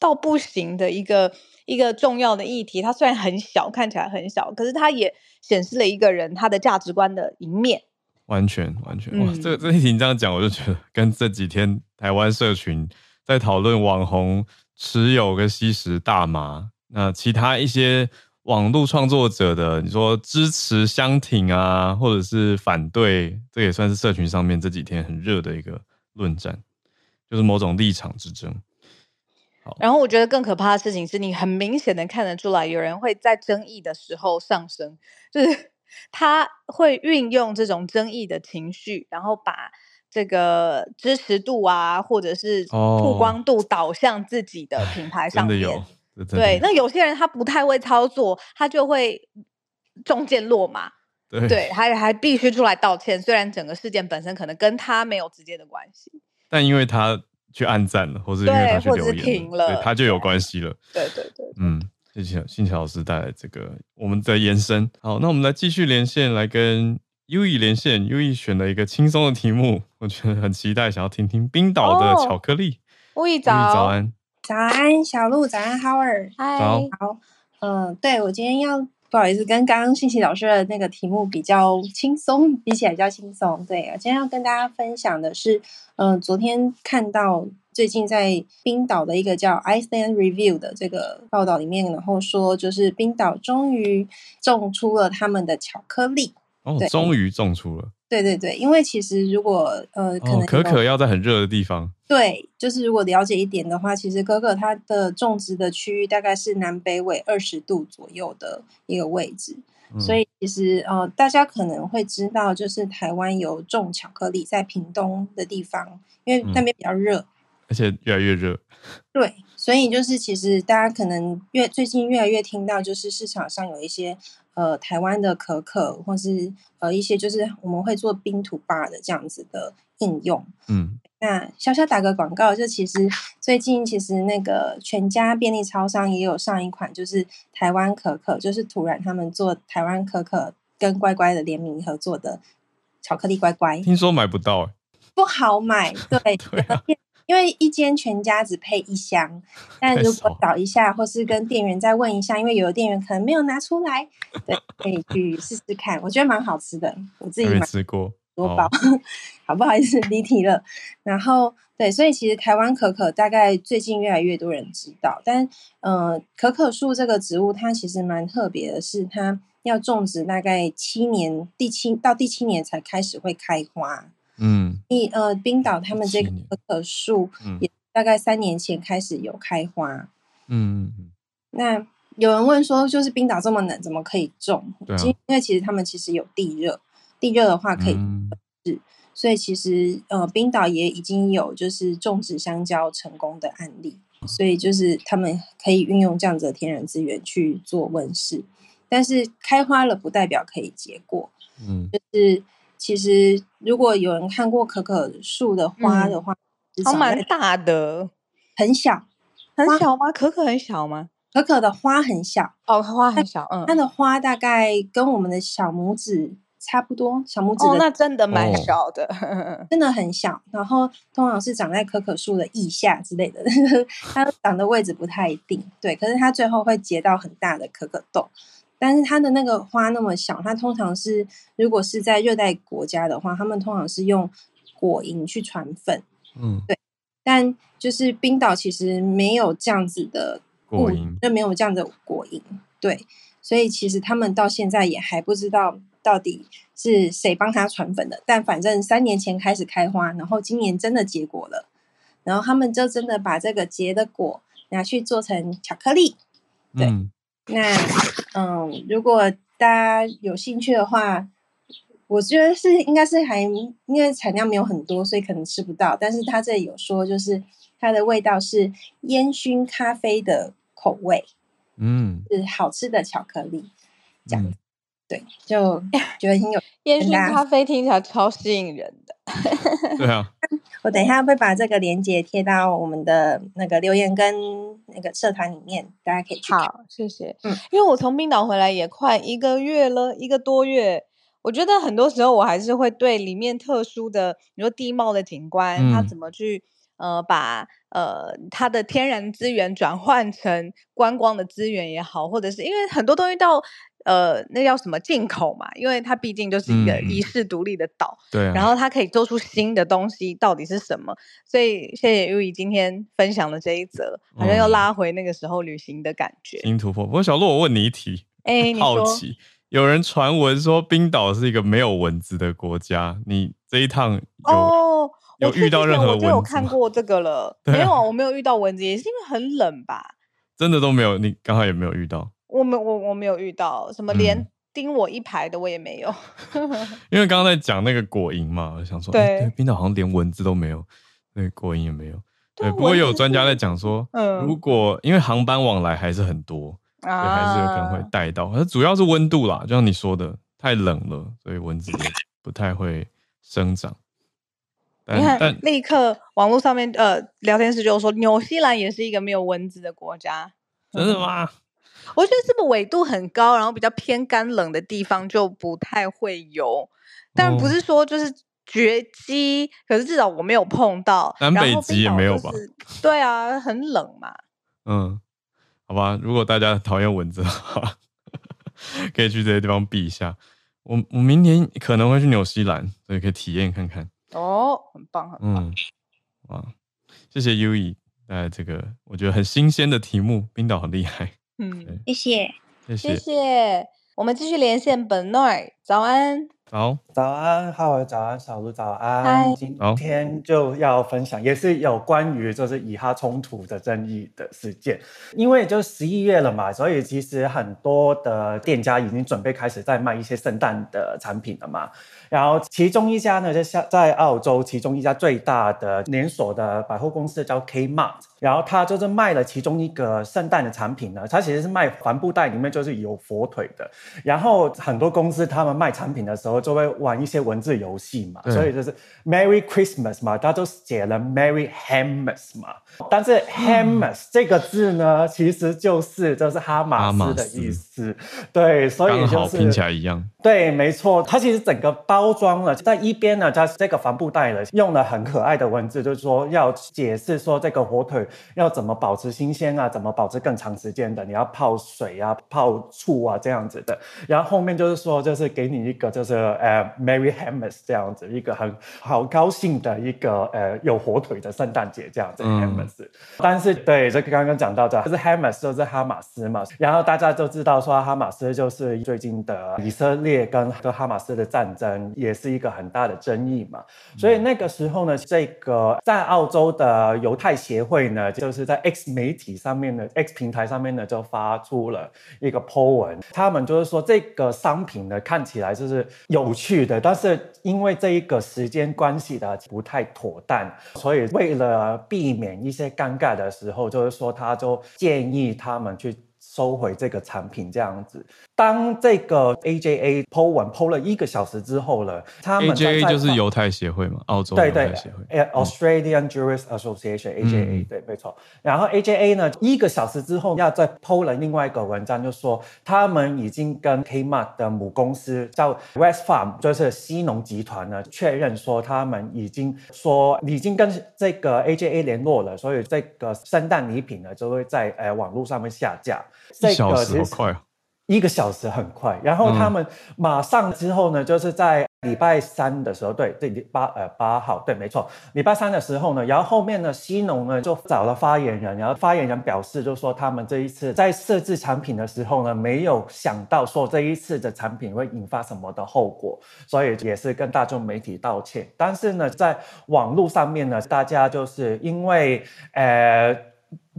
到不行的一个一个重要的议题，它虽然很小，看起来很小，可是它也显示了一个人他的价值观的一面。完全完全哇，这个这一题你这样讲，我就觉得跟这几天台湾社群在讨论网红持有跟吸食大麻，那其他一些网络创作者的，你说支持相挺啊，或者是反对，这也算是社群上面这几天很热的一个论战，就是某种立场之争。然后我觉得更可怕的事情是，你很明显的看得出来，有人会在争议的时候上升，就是他会运用这种争议的情绪，然后把这个支持度啊，或者是曝光度导向自己的品牌上面。对，那有些人他不太会操作，他就会中箭落马，对，对，还还必须出来道歉。虽然整个事件本身可能跟他没有直接的关系，但因为他。去暗赞了，或是因为他去留言了，对，他就有关系了。对对对，嗯，谢谢欣琪老师带来这个我们的延伸。好，那我们来继续连线，来跟 Uee 连线。Uee 选了一个轻松的题目，我觉得很期待，想要听听冰岛的巧克力。Uee 早，早安，早安，小鹿，早安，Howard，嗨，好，嗯，对，我今天要。不好意思，跟刚刚信息老师的那个题目比较轻松，比起来比较轻松。对，我今天要跟大家分享的是，嗯、呃，昨天看到最近在冰岛的一个叫 Iceland Review 的这个报道里面，然后说就是冰岛终于种出了他们的巧克力。哦，终于种出了。对对对，因为其实如果呃，可能、哦、可可要在很热的地方。对，就是如果了解一点的话，其实可可它的种植的区域大概是南北纬二十度左右的一个位置，嗯、所以其实呃，大家可能会知道，就是台湾有种巧克力在屏东的地方，因为那边比较热、嗯，而且越来越热。对，所以就是其实大家可能越最近越来越听到，就是市场上有一些。呃，台湾的可可，或是呃一些就是我们会做冰土巴的这样子的应用。嗯，那小小打个广告，就其实最近其实那个全家便利超商也有上一款，就是台湾可可，就是土壤他们做台湾可可跟乖乖的联名合作的巧克力乖乖。听说买不到不好买，对。对啊因为一间全家只配一箱，但如果找一下，或是跟店员再问一下，因为有的店员可能没有拿出来，对，可以去试试看。我觉得蛮好吃的，我自己买吃过多包，哦、好不好意思离题了。然后对，所以其实台湾可可大概最近越来越多人知道，但呃，可可树这个植物它其实蛮特别的，是它要种植大概七年，第七到第七年才开始会开花。嗯，你呃，冰岛他们这个可可树也大概三年前开始有开花。嗯，那有人问说，就是冰岛这么冷，怎么可以种？对啊，因为其实他们其实有地热，地热的话可以是，嗯，所以其实呃，冰岛也已经有就是种植香蕉成功的案例，所以就是他们可以运用这样子的天然资源去做温室，但是开花了不代表可以结果。嗯，就是。其实，如果有人看过可可树的花的话，它蛮大的，很小，很小吗？可可很小吗？可可的花很小哦，花很小，嗯，它的花大概跟我们的小拇指差不多，小拇指哦，那真的蛮小的，真的很小。然后通常是长在可可树的腋下之类的，它长的位置不太一定，对。可是它最后会结到很大的可可豆。但是它的那个花那么小，它通常是如果是在热带国家的话，他们通常是用果蝇去传粉，嗯，对。但就是冰岛其实没有这样子的果蝇，就没有这样的果蝇，对。所以其实他们到现在也还不知道到底是谁帮他传粉的。但反正三年前开始开花，然后今年真的结果了，然后他们就真的把这个结的果拿去做成巧克力，对。嗯那，嗯，如果大家有兴趣的话，我觉得是应该是还因为产量没有很多，所以可能吃不到。但是他这里有说，就是它的味道是烟熏咖啡的口味，嗯，是好吃的巧克力，这样子。嗯对，就 觉得挺有烟熏咖啡，听起来超吸引人的。对啊，我等一下会把这个链接贴到我们的那个留言跟那个社团里面，大家可以去。好，谢谢。嗯，因为我从冰岛回来也快一个月了，一个多月。我觉得很多时候我还是会对里面特殊的，比如说地貌的景观，嗯、它怎么去呃把呃它的天然资源转换成观光的资源也好，或者是因为很多东西到。呃，那叫什么进口嘛？因为它毕竟就是一个遗世独立的岛，嗯、对、啊，然后它可以做出新的东西，到底是什么？所以谢谢 Uyi 今天分享的这一则，好像又拉回那个时候旅行的感觉，新突破。不过小鹿，我问你一题，哎，好奇，有人传闻说冰岛是一个没有蚊子的国家，你这一趟有、哦、有遇到任何蚊子？我有看过这个了，没有啊，我没有遇到蚊子，也是因为很冷吧？真的都没有，你刚好也没有遇到。我没我我没有遇到什么连盯我一排的，我也没有。嗯、因为刚刚在讲那个果蝇嘛，我想说，对，欸、冰岛好像连蚊子都没有，那个果蝇也没有。对，不过也有专家在讲说，嗯，如果因为航班往来还是很多，对、嗯，还是有可能会带到。它主要是温度啦，就像你说的，太冷了，所以蚊子也不太会生长。你看，但立刻网络上面呃聊天室就说，纽西兰也是一个没有蚊子的国家，真的吗？我觉得是不是纬度很高，然后比较偏干冷的地方就不太会有，但不是说就是绝迹，哦，可是至少我没有碰到。南北极也没有吧？对啊，很冷嘛。嗯，好吧，如果大家讨厌蚊子的话，可以去这些地方避一下。我我明年可能会去纽西兰，所以可以体验看看。哦，很棒，很棒。嗯，哇，谢谢带来这个我觉得很新鲜的题目，冰岛很厉害。嗯，谢谢，谢谢，谢谢。我们继续连线本诺，早安，早，早安，浩尔，早安，小卢，早安。今天就要分享，也是有关于就是以哈冲突的争议的事件。因为就十一月了嘛，所以其实很多的店家已经准备开始在卖一些圣诞的产品了嘛。然后其中一家呢，就像在澳洲，其中一家最大的连锁的百货公司叫 Kmart。然后他就是卖了其中一个圣诞的产品呢，他其实是卖帆布袋里面就是有火腿的。然后很多公司他们卖产品的时候就会玩一些文字游戏嘛，所以就是 Merry Christmas 嘛，他就写了 Merry Hammas 嘛。但是 Hammas 这个字呢，其实就是就是哈马斯的意思。对，所以就是拼起来一样。对，没错，它其实整个包装了，在一边呢，它这个帆布袋呢，用了很可爱的文字，就是说要解释说这个火腿要怎么保持新鲜啊，怎么保持更长时间的，你要泡水啊，泡醋啊这样子的。然后后面就是说，就是给你一个就是呃 Merry Hammas 这样子，一个很好高兴的一个呃有火腿的圣诞节这样子。嗯、Hammas，但是对这个刚刚讲到的，就是 Hammas 就是哈马斯嘛，然后大家就知道说哈马斯就是最近的以色列跟跟哈马斯的战争也是一个很大的争议嘛，所以那个时候呢，这个在澳洲的犹太协会呢，就是在 X 媒体上面呢 X 平台上面呢，就发出了一个 po 文，他们就是说这个商品呢看起来就是有趣的，但是因为这一个时间关系的不太妥当，所以为了避免一些尴尬的时候，就是说他就建议他们去。收回这个产品这样子。当这个 AJA PO 文 PO 了一个小时之后了，他们 AJA 就是犹太协会嘛，澳洲犹太协会，对对，Australian Jewish Association AJA，嗯，对，没错。然后 AJA 呢，一个小时之后要再 PO 了另外一个文章，就说他们已经跟 Kmart 的母公司叫 West Farm，就是西农集团呢确认说他们已经说已经跟这个 AJA 联络了，所以这个圣诞礼品呢就会在呃网络上面下架。一小时好快啊！一个小时很快，然后他们马上之后呢，就是在礼拜三的时候，对，这八呃八号，对，没错，礼拜三的时候呢，然后后面呢，西农呢就找了发言人，然后发言人表示，就说他们这一次在设置产品的时候呢，没有想到说这一次的产品会引发什么的后果，所以也是跟大众媒体道歉。但是呢，在网络上面呢，大家就是因为呃。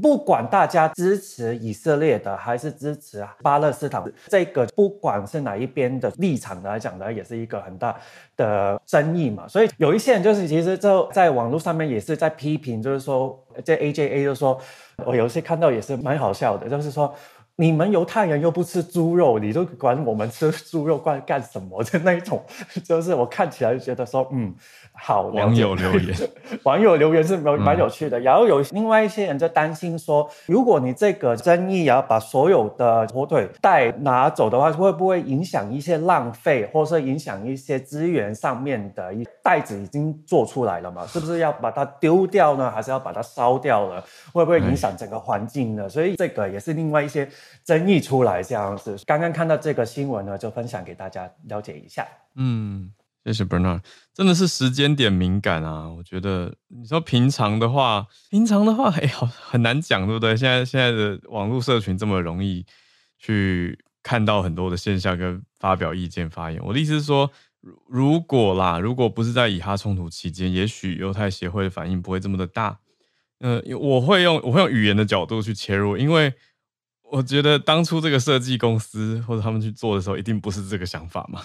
不管大家支持以色列的还是支持巴勒斯坦，这个不管是哪一边的立场来讲呢，也是一个很大的争议嘛。所以有一些人就是其实就在网络上面也是在批评，就是说这 AJA 就说，我有些看到也是蛮好笑的，就是说你们犹太人又不吃猪肉，你都管我们吃猪肉干干什么？就那一种，就是我看起来就觉得说，嗯。好，网友留言，网友留言是蛮蛮有趣的。嗯、然后有另外一些人就担心说，如果你这个争议要把所有的火腿袋拿走的话，会不会影响一些浪费，或是影响一些资源上面的？一袋子已经做出来了嘛，是不是要把它丢掉呢？还是要把它烧掉了？会不会影响整个环境呢？嗯、所以这个也是另外一些争议出来这样子。刚刚看到这个新闻呢，就分享给大家了解一下。嗯。谢谢 Bernard，真的是时间点敏感啊！我觉得你说平常的话，平常的话，哎，好很难讲，对不对？现在现在的网络社群这么容易去看到很多的现象跟发表意见、发言。我的意思是说，如果啦，如果不是在以哈冲突期间，也许犹太协会的反应不会这么的大。呃，我会用我会用语言的角度去切入，因为我觉得当初这个设计公司或者他们去做的时候，一定不是这个想法嘛。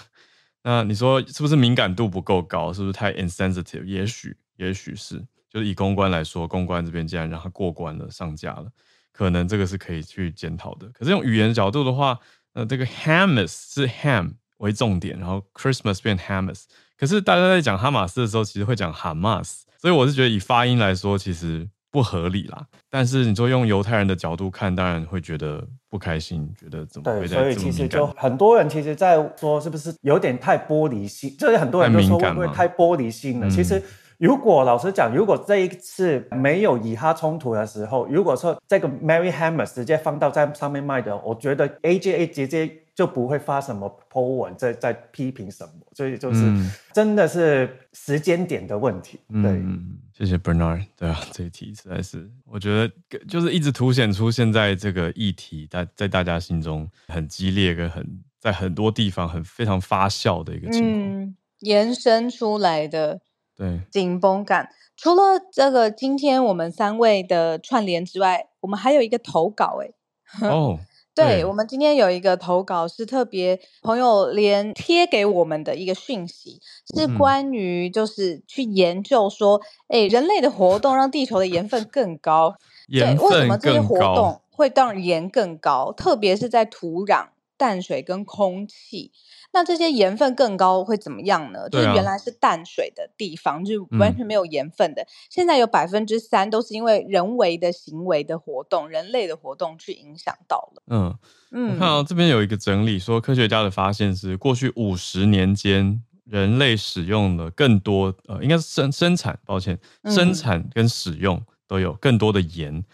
那你说是不是敏感度不够高？是不是太 insensitive？也许，也许是。就是以公关来说，公关这边既然让它过关了，上架了，可能这个是可以去检讨的。可是用语言角度的话，呃，这个 Hammas 是 Ham 为重点，然后 Christmas 变 Hamas。可是大家在讲哈马斯的时候，其实会讲 Hamas。所以我是觉得以发音来说，其实。不合理啦，但是你说用犹太人的角度看，当然会觉得不开心，觉得怎么？对，所以其实就很多人其实在说，是不是有点太玻璃心？就是很多人都说会不会太玻璃心了？其实。如果老实讲，如果这一次没有以哈冲突的时候，如果说这个 Merry Hammer 直接放到在上面卖的，我觉得 AJA 直接就不会发什么 po 文在在批评什么，所以就是真的是时间点的问题。嗯、对、嗯，谢谢 Bernard。对啊，这一题实在是我觉得就是一直凸显出现在这个议题在在大家心中很激烈跟很在很多地方很非常发酵的一个情况，嗯，延伸出来的。对，紧绷感。除了这个今天我们三位的串联之外，我们还有一个投稿哎。哦，对，我们今天有一个投稿是特别朋友连贴给我们的一个讯息，是关于就是去研究说，哎、嗯，人类的活动让地球的盐分更高。盐分为什么这些活动会让盐更高？特别是在土壤、淡水跟空气。那这些盐分更高会怎么样呢？就是原来是淡水的地方，就是完全没有盐分的。嗯、现在有百分之三都是因为人为的行为的活动、人类的活动去影响到了。嗯嗯，我看到这边有一个整理说，科学家的发现是过去五十年间，人类使用了更多呃，应该是生生产，抱歉，生产跟使用都有更多的盐。嗯、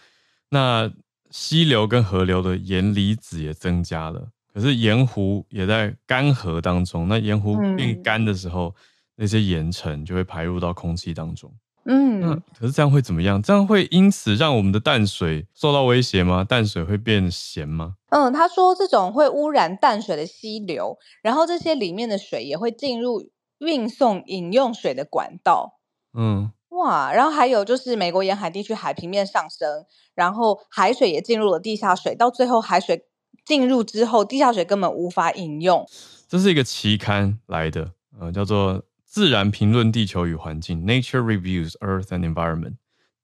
那溪流跟河流的盐离子也增加了。可是盐湖也在干涸当中，那盐湖变干的时候，嗯、那些盐尘就会排入到空气当中。嗯，那可是这样会怎么样？这样会因此让我们的淡水受到威胁吗？淡水会变咸吗？嗯，他说这种会污染淡水的溪流，然后这些里面的水也会进入运送饮用水的管道。嗯，哇，然后还有就是美国沿海地区海平面上升，然后海水也进入了地下水，到最后海水。进入之后，地下水根本无法饮用。这是一个期刊来的，呃，叫做《自然评论地球与环境》（Nature Reviews Earth and Environment）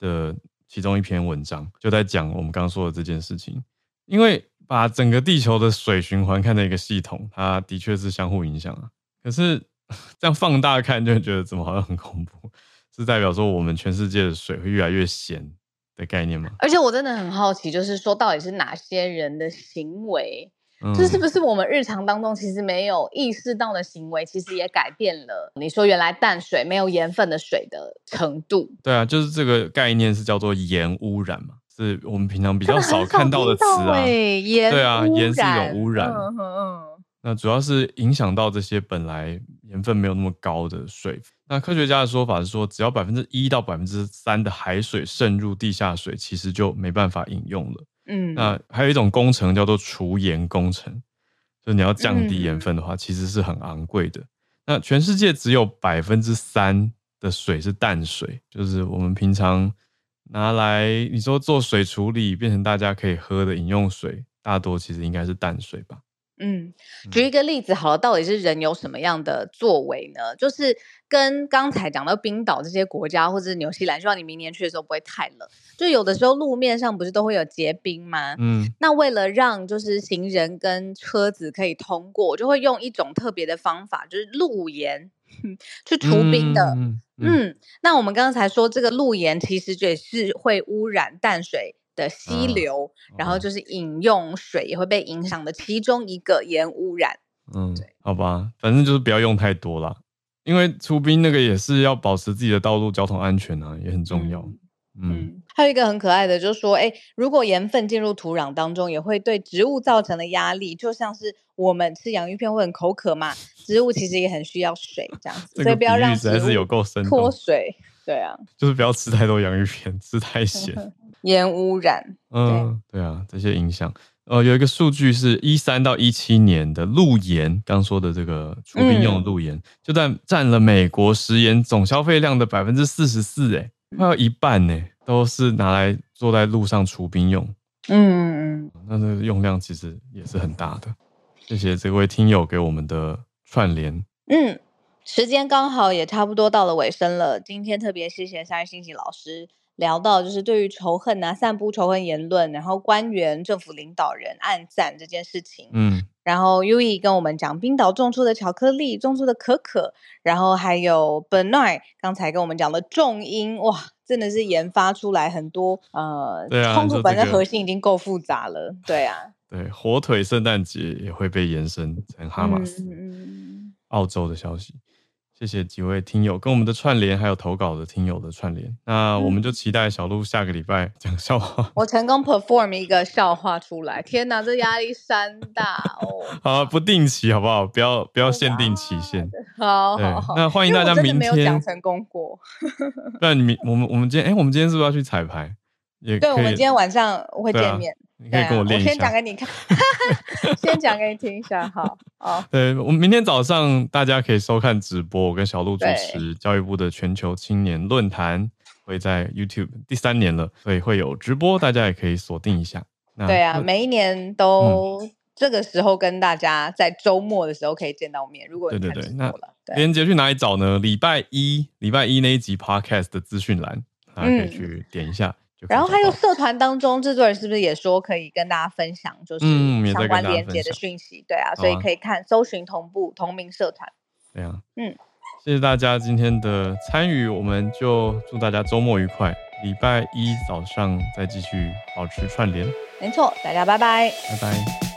的其中一篇文章，就在讲我们刚刚说的这件事情。因为把整个地球的水循环看成一个系统，它的确是相互影响啊。可是 这样放大看，就会觉得怎么好像很恐怖？是代表说我们全世界的水会越来越咸？的概念吗？而且我真的很好奇，就是说到底是哪些人的行为，这、嗯、是不是我们日常当中其实没有意识到的行为，其实也改变了你说原来淡水没有盐分的水的程度？对啊，就是这个概念是叫做盐污染嘛，是我们平常比较少看到的词啊。盐对啊，盐是一种污染。嗯嗯。那主要是影响到这些本来盐分没有那么高的水。那科学家的说法是说，只要百分之一到百分之三的海水渗入地下水，其实就没办法饮用了。嗯，那还有一种工程叫做除盐工程，就是你要降低盐分的话，其实是很昂贵的。那全世界只有百分之三的水是淡水，就是我们平常拿来你说做水处理变成大家可以喝的饮用水，大多其实应该是淡水吧。嗯，举一个例子好了，到底是人有什么样的作为呢？就是跟刚才讲到冰岛这些国家，或者是纽西兰，希望你明年去的时候不会太冷。就有的时候路面上不是都会有结冰吗？嗯，那为了让就是行人跟车子可以通过，就会用一种特别的方法，就是路盐去除冰的。嗯，嗯，嗯，那我们刚才说这个路盐其实也是会污染淡水的溪流，啊、然后就是饮用水也会被影响的其中一个盐污染。嗯，对，好吧，反正就是不要用太多啦，因为出冰那个也是要保持自己的道路交通安全啊，也很重要。嗯，嗯，还有一个很可爱的，就是说，哎，如果盐分进入土壤当中，也会对植物造成的压力，就像是我们吃洋芋片会很口渴嘛，植物其实也很需要水，这样子，所以不要让植物脱水。对啊，就是不要吃太多洋芋片，吃太咸。盐污染，嗯，对啊，这些影响，呃，有一个数据是一三到一七年的路盐，刚说的这个除冰用的路盐，嗯、就占占了美国食盐总消费量的百分之四十四，哎，快要一半呢，都是拿来坐在路上除冰用。嗯嗯，那这个用量其实也是很大的。谢谢这位听友给我们的串联。嗯，时间刚好也差不多到了尾声了，今天特别谢谢三星星老师。聊到就是对于仇恨啊，散布仇恨言论，然后官员、政府领导人暗赞这件事情，嗯，然后 Uee 跟我们讲冰岛种出的巧克力，种出的可可，然后还有 Benoit 刚才跟我们讲的重音，哇，真的是研发出来很多呃，对啊，冲突本身核心已经够复杂了，对啊，对，火腿圣诞节也会被延伸成哈马斯，嗯，澳洲的消息。谢谢几位听友跟我们的串联，还有投稿的听友的串联。那我们就期待小鹿下个礼拜讲笑话。我成功 perform 一个笑话出来，天哪，这压力山大哦！好，不定期好不好？不要不要限定期限。好好好。那欢迎大家明天。没有讲成功过。那你明我们我们今天哎，我们今天是不是要去彩排？也对，我们今天晚上会见面。你可以跟我练一下。我先讲给你看，先讲给你听一下，好，哦。对，我们明天早上大家可以收看直播，我跟小鹿主持教育部的全球青年论坛，会在 YouTube 第三年了，所以会有直播，大家也可以锁定一下。对啊，每一年都这个时候跟大家在周末的时候可以见到面。如果对对对，那连接去哪里找呢？礼拜一，礼拜一那一集 Podcast 的资讯栏，大家可以去点一下。然后还有社团当中，制作人是不是也说可以跟大家分享，就是相关连接的讯息？嗯、对啊，所以可以看搜寻同步同名社团。对啊，嗯，谢谢大家今天的参与，我们就祝大家周末愉快，礼拜一早上再继续保持串联。没错，大家拜拜，拜拜。